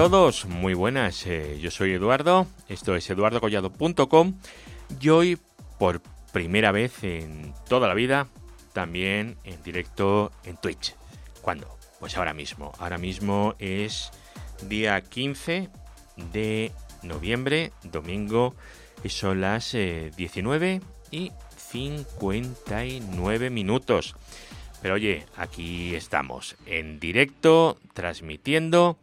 Todos, muy buenas. eh, yo soy Eduardo, esto es eduardocollado.com y hoy por primera vez en toda la vida también en directo en Twitch. ¿Cuándo? Pues ahora mismo. Ahora mismo es día 15 de noviembre, domingo, y son las eh, 19 y 59 minutos. Pero oye, aquí estamos en directo, transmitiendo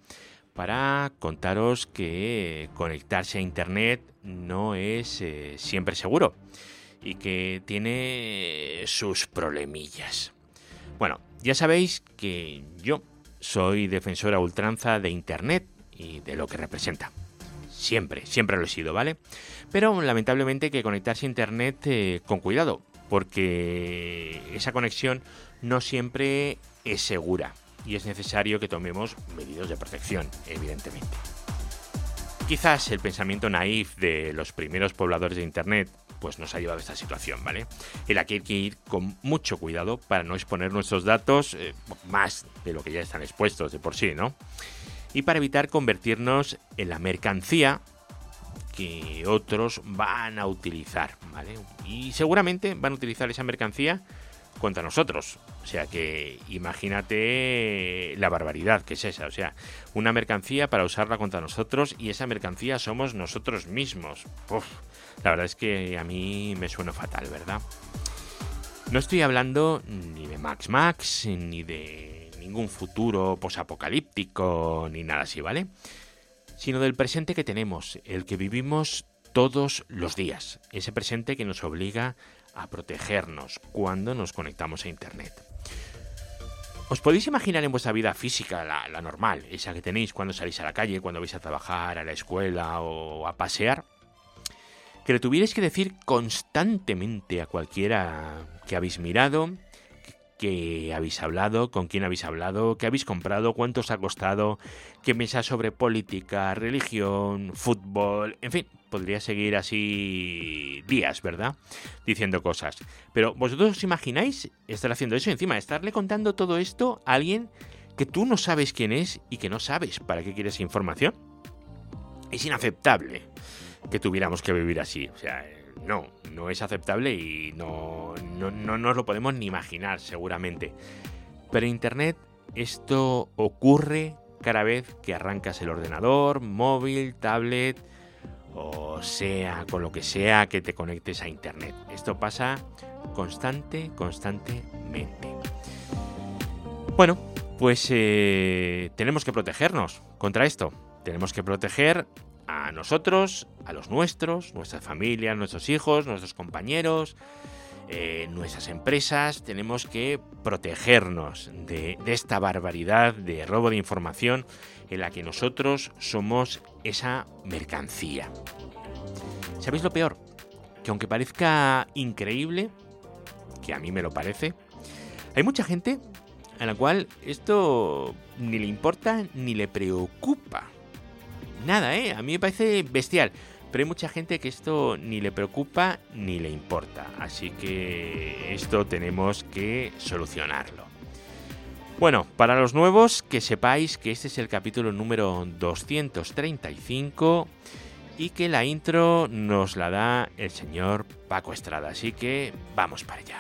para contaros que conectarse a Internet no es eh, siempre seguro y que tiene sus problemillas. Bueno, ya sabéis que yo soy defensora ultranza de Internet y de lo que representa. Siempre, siempre lo he sido, ¿vale? Pero lamentablemente que conectarse a Internet eh, con cuidado, porque esa conexión no siempre es segura y es necesario que tomemos medidas de protección, evidentemente. Quizás el pensamiento naif de los primeros pobladores de Internet pues nos ha llevado a esta situación, ¿vale? En la que hay que ir con mucho cuidado para no exponer nuestros datos eh, más de lo que ya están expuestos de por sí, ¿no? Y para evitar convertirnos en la mercancía que otros van a utilizar, ¿vale? Y seguramente van a utilizar esa mercancía contra nosotros. O sea que imagínate la barbaridad que es esa. O sea, una mercancía para usarla contra nosotros y esa mercancía somos nosotros mismos. Uf, la verdad es que a mí me suena fatal, ¿verdad? No estoy hablando ni de Max Max, ni de ningún futuro posapocalíptico, ni nada así, ¿vale? Sino del presente que tenemos, el que vivimos todos los días. Ese presente que nos obliga a protegernos cuando nos conectamos a Internet. ¿Os podéis imaginar en vuestra vida física, la, normal, esa que tenéis cuando salís a la calle, cuando vais a trabajar, a la escuela o a pasear? Que le tuvierais que decir constantemente a cualquiera que habéis mirado, que habéis hablado, con quién habéis hablado, qué habéis comprado, cuánto os ha costado, qué mesa sobre política, religión, fútbol, en fin, podría seguir así días, ¿verdad? Diciendo cosas. Pero vosotros os imagináis estar haciendo eso encima, estarle contando todo esto a alguien que tú no sabes quién es y que no sabes para qué quieres información. Es inaceptable que tuviéramos que vivir así. O sea, no, no es aceptable y no, no, no nos lo podemos ni imaginar seguramente. Pero Internet esto ocurre cada vez que arrancas el ordenador, móvil, tablet o sea, con lo que sea que te conectes a Internet. Esto pasa constante, constantemente. Bueno, pues eh, tenemos que protegernos contra esto. Tenemos que proteger a nosotros, a los nuestros, nuestras familias, nuestros hijos, nuestros compañeros, eh, nuestras empresas. Tenemos que protegernos de, de esta barbaridad de robo de información en la que nosotros somos esa mercancía. ¿Sabéis lo peor? Que aunque parezca increíble, que a mí me lo parece, hay mucha gente a la cual esto ni le importa ni le preocupa. Nada, ¿eh? A mí me parece bestial. Pero hay mucha gente que esto ni le preocupa ni le importa. Así que esto tenemos que solucionarlo. Bueno, para los nuevos, que sepáis que este es el capítulo número 235 y que la intro nos la da el señor Paco Estrada. Así que vamos para allá.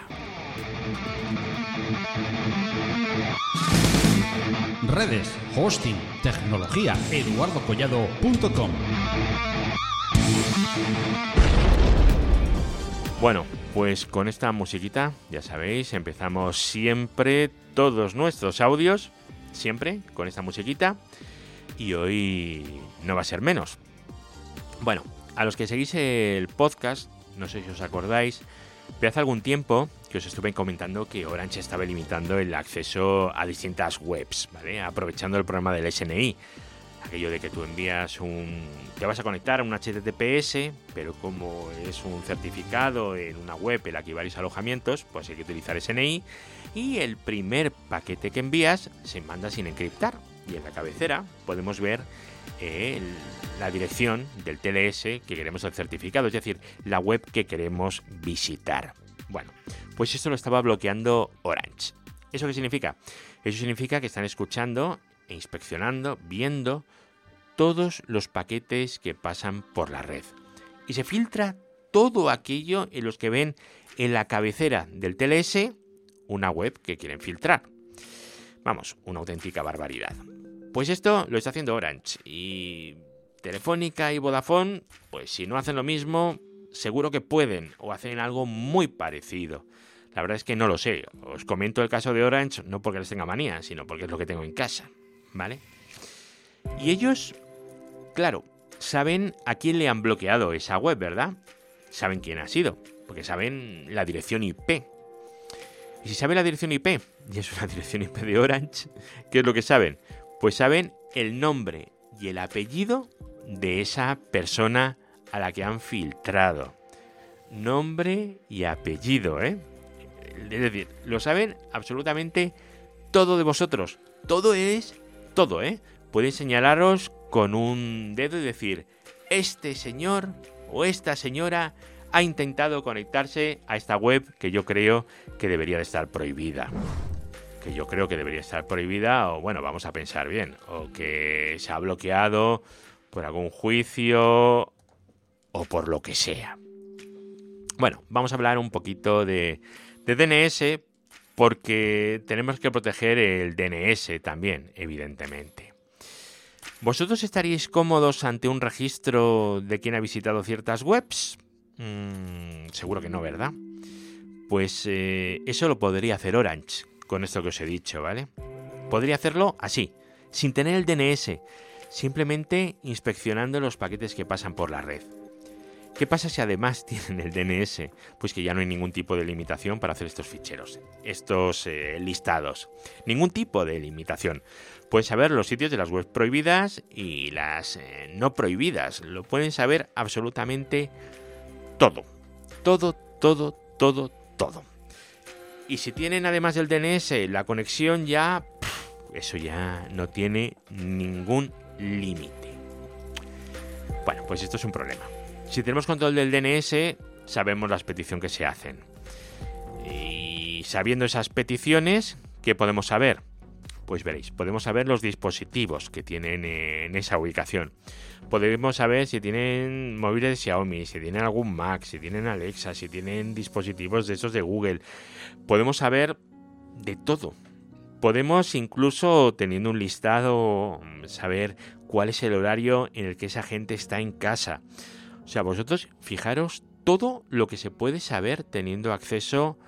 Redes, hosting, tecnología, eduardocollado.com. Bueno, pues con esta musiquita, ya sabéis, empezamos siempre todos nuestros audios, siempre con esta musiquita, y hoy no va a ser menos. Bueno, a los que seguís el podcast, no sé si os acordáis, pero hace algún tiempo que os estuve comentando que Orange estaba limitando el acceso a distintas webs, ¿vale? Aprovechando el programa del SNI. Aquello de que tú envías un... Te vas a conectar a un HTTPS, pero como es un certificado en una web en la que varios alojamientos, pues hay que utilizar SNI. Y el primer paquete que envías se manda sin encriptar. Y en la cabecera podemos ver eh, la dirección del TLS que queremos el certificado, es decir, la web que queremos visitar. Bueno, pues esto lo estaba bloqueando Orange. ¿Eso qué significa? Eso significa que están escuchando inspeccionando, viendo todos los paquetes que pasan por la red. Y se filtra todo aquello en los que ven en la cabecera del TLS una web que quieren filtrar. Vamos, una auténtica barbaridad. Pues esto lo está haciendo Orange y Telefónica y Vodafone, pues si no hacen lo mismo, seguro que pueden o hacen algo muy parecido. La verdad es que no lo sé. Os comento el caso de Orange no porque les tenga manía, sino porque es lo que tengo en casa, ¿vale? Y ellos, claro, saben a quién le han bloqueado esa web, ¿verdad? Saben quién ha sido, porque saben la dirección IP. Y si saben la dirección IP, y es una dirección IP de Orange, ¿qué es lo que saben? Pues saben el nombre y el apellido de esa persona a la que han filtrado. Nombre y apellido, ¿eh? Es decir, lo saben absolutamente todo de vosotros. Todo es todo, ¿eh? Pueden señalaros con un dedo y decir, este señor o esta señora ha intentado conectarse a esta web que yo creo que debería de estar prohibida. Que yo creo que debería estar prohibida, o bueno, vamos a pensar bien, o que se ha bloqueado por algún juicio o por lo que sea. Bueno, vamos a hablar un poquito de, de DNS porque tenemos que proteger el DNS también, evidentemente. ¿Vosotros estaríais cómodos ante un registro de quien ha visitado ciertas webs? Mm, seguro que no, ¿verdad? Pues eh, eso lo podría hacer Orange, con esto que os he dicho, ¿vale? Podría hacerlo así, sin tener el DNS, simplemente inspeccionando los paquetes que pasan por la red. ¿Qué pasa si además tienen el DNS? Pues que ya no hay ningún tipo de limitación para hacer estos ficheros, estos eh, listados. Ningún tipo de limitación. Pueden saber los sitios de las webs prohibidas y las eh, no prohibidas. Lo pueden saber absolutamente todo. Todo, todo, todo, todo. Y si tienen además del DNS la conexión ya... eso ya no tiene ningún límite. Bueno, pues esto es un problema. Si tenemos control del DNS, sabemos las peticiones que se hacen. Y sabiendo esas peticiones, ¿qué podemos saber? Pues veréis, podemos saber los dispositivos que tienen en esa ubicación. Podemos saber si tienen móviles de Xiaomi, si tienen algún Mac, si tienen Alexa, si tienen dispositivos de esos de Google. Podemos saber de todo. Podemos incluso, teniendo un listado, saber cuál es el horario en el que esa gente está en casa. O sea, vosotros fijaros todo lo que se puede saber teniendo acceso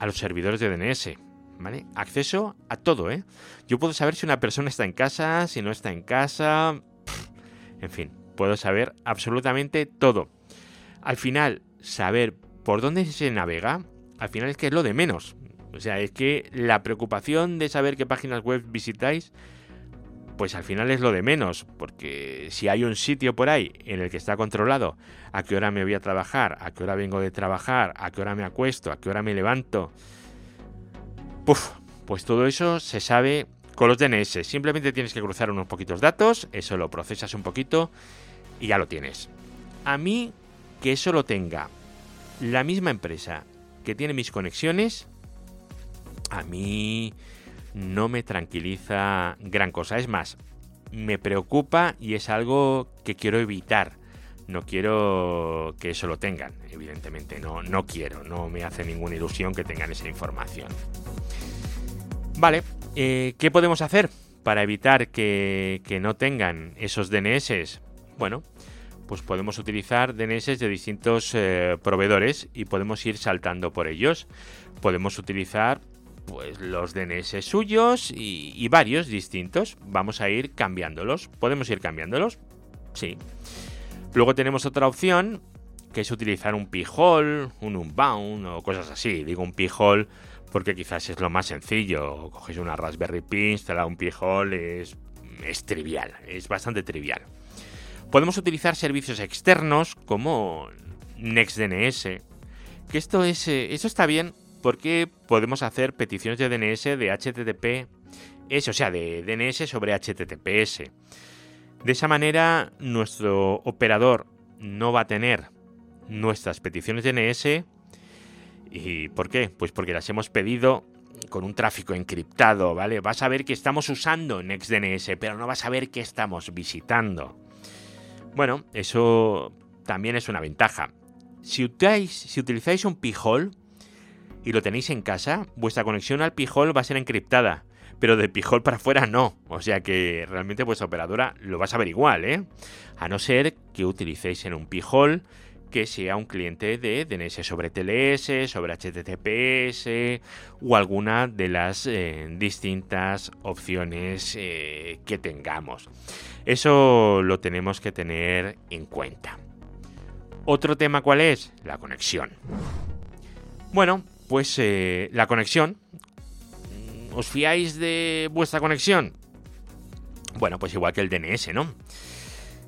a los servidores de DNS. ¿Vale? Acceso a todo, ¿eh? Yo puedo saber si una persona está en casa, si no está en casa. En fin, puedo saber absolutamente todo. Al final, saber por dónde se navega, al final es que es lo de menos. O sea, es que la preocupación de saber qué páginas web visitáis pues al final es lo de menos, porque si hay un sitio por ahí en el que está controlado a qué hora me voy a trabajar, a qué hora vengo de trabajar, a qué hora me acuesto, a qué hora me levanto, pues todo eso se sabe con los DNS. Simplemente tienes que cruzar unos poquitos datos, eso lo procesas un poquito y ya lo tienes. A mí que eso lo tenga la misma empresa que tiene mis conexiones, a mí no me tranquiliza gran cosa. Es más, me preocupa y es algo que quiero evitar. No quiero que eso lo tengan, evidentemente. No, no quiero, no me hace ninguna ilusión que tengan esa información. Vale, eh, ¿qué podemos hacer para evitar que, no tengan esos DNS? Bueno, pues podemos utilizar DNS de distintos eh, proveedores y podemos ir saltando por ellos. Podemos utilizar pues los DNS suyos y, varios distintos. Vamos a ir cambiándolos. ¿Podemos ir cambiándolos? Sí. Luego tenemos otra opción que es utilizar un pijol, un unbound o cosas así. Digo un pijol porque quizás es lo más sencillo. Coges una Raspberry Pi, instala un pijol, es, es trivial, es bastante trivial. Podemos utilizar servicios externos como NextDNS, que esto es, eh, eso está bien porque podemos hacer peticiones de DNS de HTTP, o sea, de DNS sobre HTTPS. De esa manera, nuestro operador no va a tener nuestras peticiones de DNS. ¿Y por qué? Pues porque las hemos pedido con un tráfico encriptado, ¿vale? Vas a ver que estamos usando NextDNS, pero no vas a ver que estamos visitando. Bueno, eso también es una ventaja. Si utilizáis, si utilizáis un pijol y lo tenéis en casa, vuestra conexión al pijol va a ser encriptada pero de pijol para afuera no. O sea que realmente vuestra operadora lo vas a ver igual, ¿eh? A no ser que utilicéis en un pijol que sea un cliente de DNS sobre TLS, sobre HTTPS o alguna de las eh, distintas opciones eh, que tengamos. Eso lo tenemos que tener en cuenta. Otro tema cuál es? La conexión. Bueno, pues eh, la conexión ¿Os fiáis de vuestra conexión? Bueno, pues igual que el DNS, ¿no?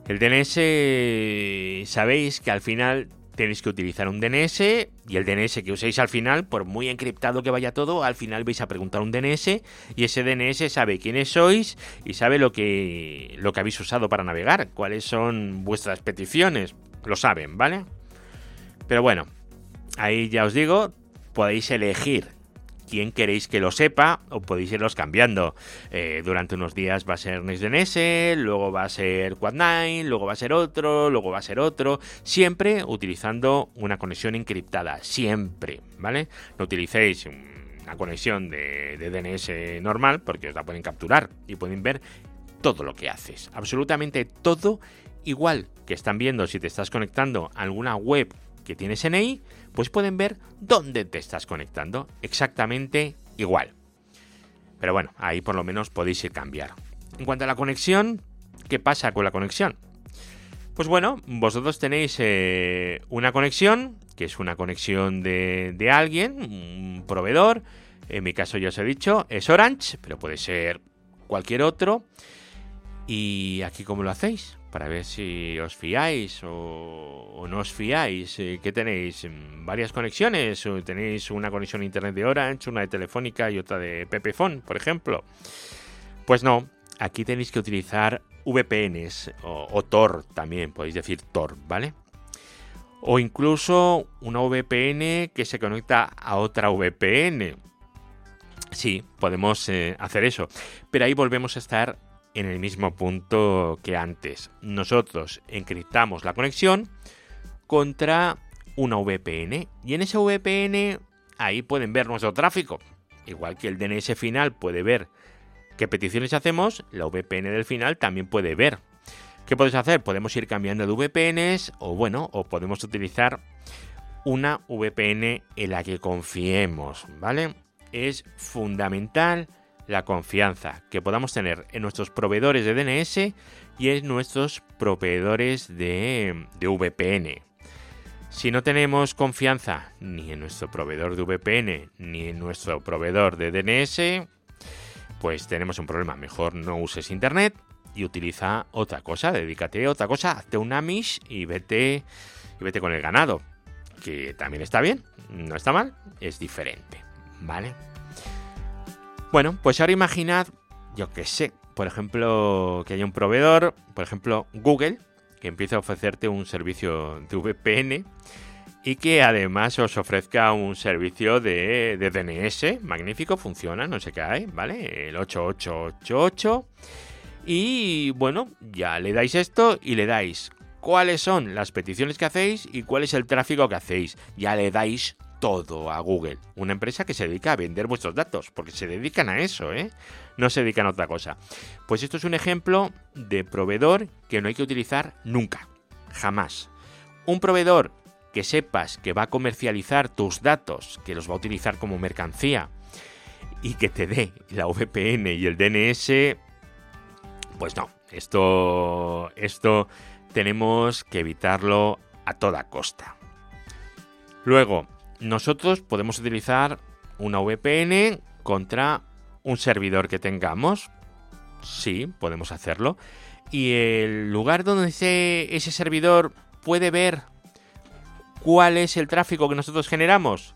El DNS, sabéis que al final tenéis que utilizar un DNS y el DNS que uséis al final, por muy encriptado que vaya todo, al final vais a preguntar un DNS y ese DNS sabe quiénes sois y sabe lo que, lo que habéis usado para navegar, cuáles son vuestras peticiones, lo saben, ¿vale? Pero bueno, ahí ya os digo, podéis elegir quién queréis que lo sepa o podéis irlos cambiando. Eh, durante unos días va a ser NextDNS, luego va a ser Quad9, luego va a ser otro, luego va a ser otro, siempre utilizando una conexión encriptada, siempre, ¿vale? No utilicéis una conexión de, de DNS normal porque os la pueden capturar y pueden ver todo lo que haces, absolutamente todo igual que están viendo si te estás conectando a alguna web que tienes en ahí, pues pueden ver dónde te estás conectando. Exactamente igual. Pero bueno, ahí por lo menos podéis ir cambiar. En cuanto a la conexión, ¿qué pasa con la conexión? Pues bueno, vosotros tenéis eh, una conexión, que es una conexión de, de alguien, un proveedor. En mi caso ya os he dicho, es Orange, pero puede ser cualquier otro. ¿Y aquí cómo lo hacéis? Para ver si os fiáis o, no os fiáis. Eh, ¿Qué tenéis? Mm, ¿Varias conexiones? ¿Tenéis una conexión internet de Orange, una de Telefónica y otra de Pepefon, por ejemplo? Pues no, aquí tenéis que utilizar VPNs o, o Tor también, podéis decir Tor, ¿vale? O incluso una VPN que se conecta a otra VPN. Sí, podemos eh, hacer eso. Pero ahí volvemos a estar en el mismo punto que antes. Nosotros encriptamos la conexión contra una VPN y en esa VPN ahí pueden ver nuestro tráfico. Igual que el DNS final puede ver qué peticiones hacemos, la VPN del final también puede ver. ¿Qué podéis hacer? Podemos ir cambiando de VPNs o bueno, o podemos utilizar una VPN en la que confiemos, ¿vale? Es fundamental la confianza que podamos tener en nuestros proveedores de DNS y en nuestros proveedores de, VPN. Si no tenemos confianza ni en nuestro proveedor de VPN ni en nuestro proveedor de DNS, pues tenemos un problema. Mejor no uses Internet y utiliza otra cosa, dedícate a otra cosa, hazte un Amish y vete, y vete con el ganado, que también está bien, no está mal, es diferente, ¿vale? Bueno, pues ahora imaginad, yo que sé, por ejemplo, que haya un proveedor, por ejemplo, Google, que empiece a ofrecerte un servicio de VPN y que además os ofrezca un servicio de, DNS. Magnífico, funciona, no se cae, ¿vale? El 8888. Y bueno, ya le dais esto y le dais cuáles son las peticiones que hacéis y cuál es el tráfico que hacéis. Ya le dais todo a Google, una empresa que se dedica a vender vuestros datos, porque se dedican a eso, ¿eh? No se dedican a otra cosa. Pues esto es un ejemplo de proveedor que no hay que utilizar nunca, jamás. Un proveedor que sepas que va a comercializar tus datos, que los va a utilizar como mercancía y que te dé la VPN y el DNS, pues no, esto, esto tenemos que evitarlo a toda costa. Luego, nosotros podemos utilizar una VPN contra un servidor que tengamos. Sí, podemos hacerlo. Y el lugar donde ese, ese servidor puede ver cuál es el tráfico que nosotros generamos.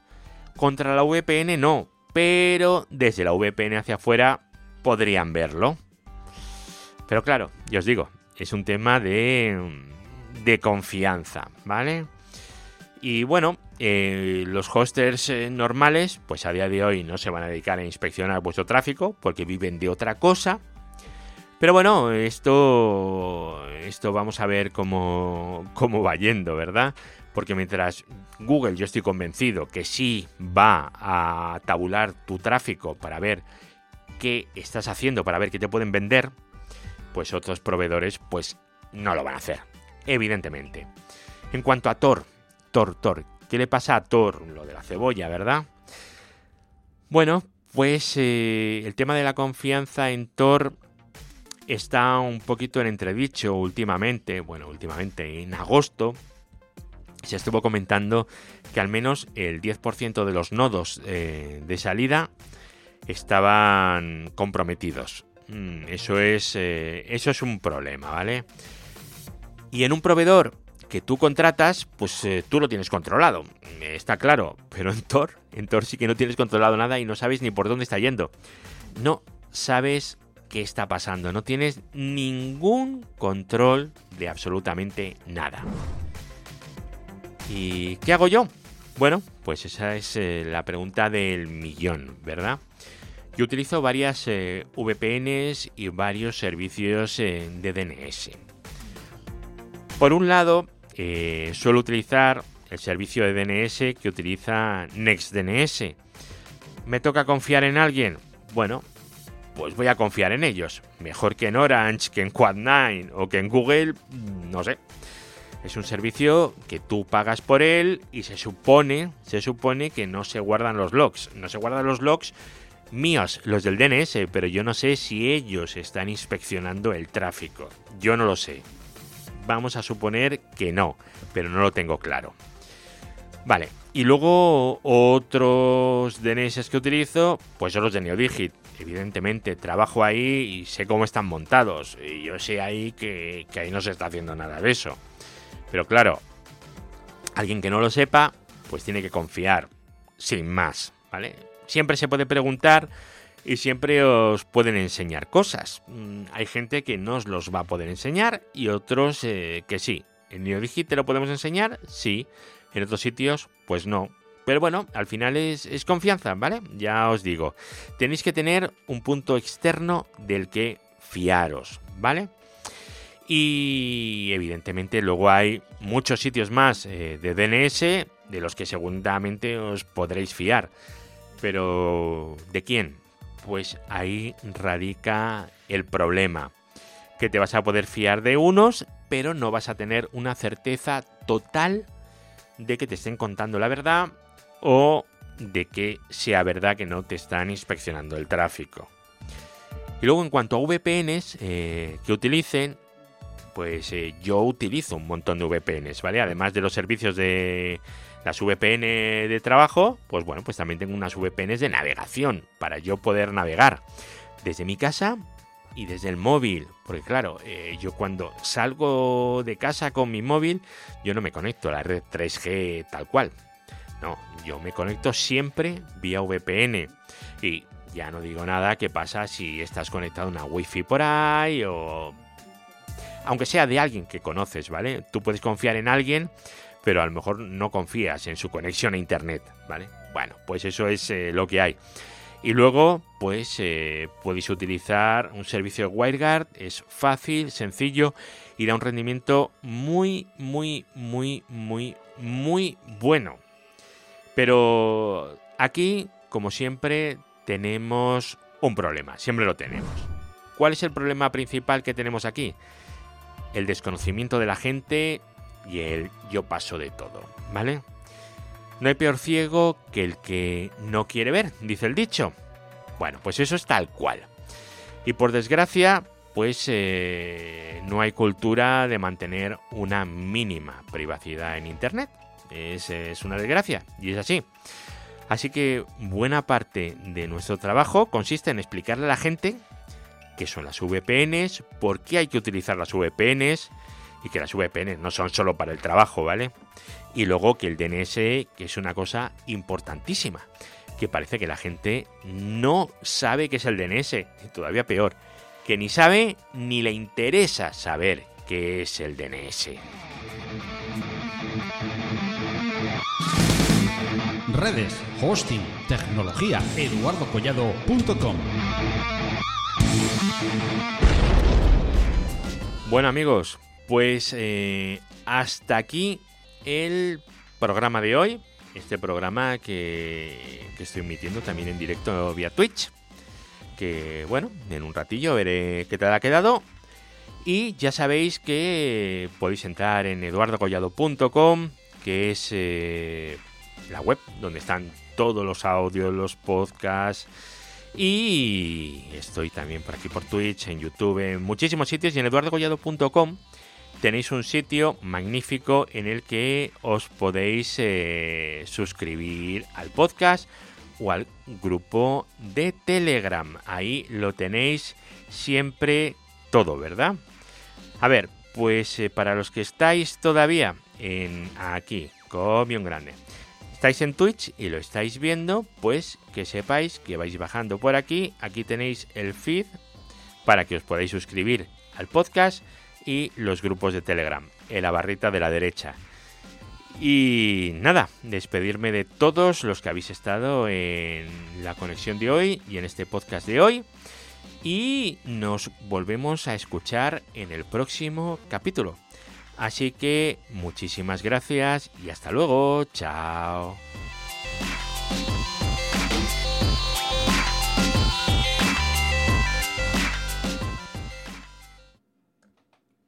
Contra la VPN no, pero desde la VPN hacia afuera podrían verlo. Pero claro, yo os digo, es un tema de, de confianza, ¿vale? Y bueno, eh, los hosters eh, normales, pues a día de hoy no se van a dedicar a inspeccionar vuestro tráfico porque viven de otra cosa. Pero bueno, esto, esto vamos a ver cómo, cómo va yendo, ¿verdad? Porque mientras Google, yo estoy convencido que sí va a tabular tu tráfico para ver qué estás haciendo, para ver qué te pueden vender, pues otros proveedores pues no lo van a hacer, evidentemente. En cuanto a Tor, Tor, Tor, ¿qué le pasa a Tor? Lo de la cebolla, ¿verdad? Bueno, pues eh, el tema de la confianza en Tor está un poquito en entredicho últimamente, bueno, últimamente en agosto se estuvo comentando que al menos el 10% de los nodos eh, de salida estaban comprometidos. Mm, eso es, eh, eso es un problema, ¿vale? Y en un proveedor que tú contratas, pues eh, tú lo tienes controlado, está claro, pero en Tor, en Tor sí que no tienes controlado nada y no sabes ni por dónde está yendo. No sabes qué está pasando, no tienes ningún control de absolutamente nada. ¿Y qué hago yo? Bueno, pues esa es eh, la pregunta del millón, ¿verdad? Yo utilizo varias eh, VPNs y varios servicios de DNS. Por un lado, suelo utilizar el servicio de DNS que utiliza NextDNS. ¿Me toca confiar en alguien? Bueno, pues voy a confiar en ellos. Mejor que en Orange, que en Quad9 o que en Google, no sé. Es un servicio que tú pagas por él y se supone, se supone que no se guardan los logs. No se guardan los logs míos, los del DNS, pero yo no sé si ellos están inspeccionando el tráfico. Yo no lo sé. Vamos a suponer que no, pero no lo tengo claro. Vale, y luego otros DNS que utilizo, pues son los de NeoDigit. Evidentemente, trabajo ahí y sé cómo están montados. Y yo sé ahí que, que ahí no se está haciendo nada de eso. Pero claro, alguien que no lo sepa, pues tiene que confiar, sin más, ¿vale? Siempre se puede preguntar y siempre os pueden enseñar cosas. Mm, hay gente que no os los va a poder enseñar y otros eh, que sí. ¿En NeoDigit te lo podemos enseñar? Sí. En otros sitios, pues no. Pero bueno, al final es, es, confianza, ¿vale? Ya os digo. Tenéis que tener un punto externo del que fiaros, ¿vale? Y evidentemente luego hay muchos sitios más eh, de DNS de los que seguramente os podréis fiar. Pero ¿de quién? Pues ahí radica el problema. Que te vas a poder fiar de unos, pero no vas a tener una certeza total de que te estén contando la verdad o de que sea verdad que no te están inspeccionando el tráfico. Y luego en cuanto a VPNs eh, que utilicen, pues eh, yo utilizo un montón de VPNs, ¿vale? Además de los servicios de las VPN de trabajo, pues bueno, pues también tengo unas VPNs de navegación para yo poder navegar desde mi casa y desde el móvil. Porque claro, eh, yo cuando salgo de casa con mi móvil, yo no me conecto a la red 3G tal cual. No, yo me conecto siempre vía VPN. Y ya no digo nada qué pasa si estás conectado a una wifi por ahí o aunque sea de alguien que conoces, ¿vale? Tú puedes confiar en alguien, pero a lo mejor no confías en su conexión a Internet, ¿vale? Bueno, pues eso es eh, lo que hay. Y luego, pues eh, podéis utilizar un servicio de WireGuard, es fácil, sencillo y da un rendimiento muy, muy, muy, muy, muy bueno. Pero aquí, como siempre, tenemos un problema, siempre lo tenemos. ¿Cuál es el problema principal que tenemos aquí? el desconocimiento de la gente y el yo paso de todo, ¿vale? No hay peor ciego que el que no quiere ver, dice el dicho. Bueno, pues eso es tal cual. Y por desgracia, pues eh, no hay cultura de mantener una mínima privacidad en Internet. Es, es una desgracia, y es así. Así que buena parte de nuestro trabajo consiste en explicarle a la gente qué son las VPNs, por qué hay que utilizar las VPNs y que las VPNs no son solo para el trabajo, ¿vale? Y luego que el DNS, que es una cosa importantísima, que parece que la gente no sabe qué es el DNS, y todavía peor, que ni sabe ni le interesa saber qué es el DNS. Redes, hosting, tecnología, eduardocollado.com. Bueno amigos, pues eh, hasta aquí el programa de hoy. Este programa que, estoy emitiendo también en directo vía Twitch. Que bueno, en un ratillo veré qué tal ha quedado. Y ya sabéis que podéis entrar en eduardocollado.com, que es eh, la web donde están todos los audios, los podcasts. Y estoy también por aquí por Twitch, en YouTube, en muchísimos sitios. Y en eduardocollado.com tenéis un sitio magnífico en el que os podéis eh, suscribir al podcast o al grupo de Telegram. Ahí lo tenéis siempre todo, ¿verdad? A ver, pues eh, para los que estáis todavía en aquí, un Grande, estáis en Twitch y lo estáis viendo, pues que sepáis que vais bajando por aquí. Aquí tenéis el feed para que os podáis suscribir al podcast y los grupos de Telegram en la barrita de la derecha. Y nada, despedirme de todos los que habéis estado en la conexión de hoy y en este podcast de hoy. Y nos volvemos a escuchar en el próximo capítulo. Así que muchísimas gracias y hasta luego. Chao.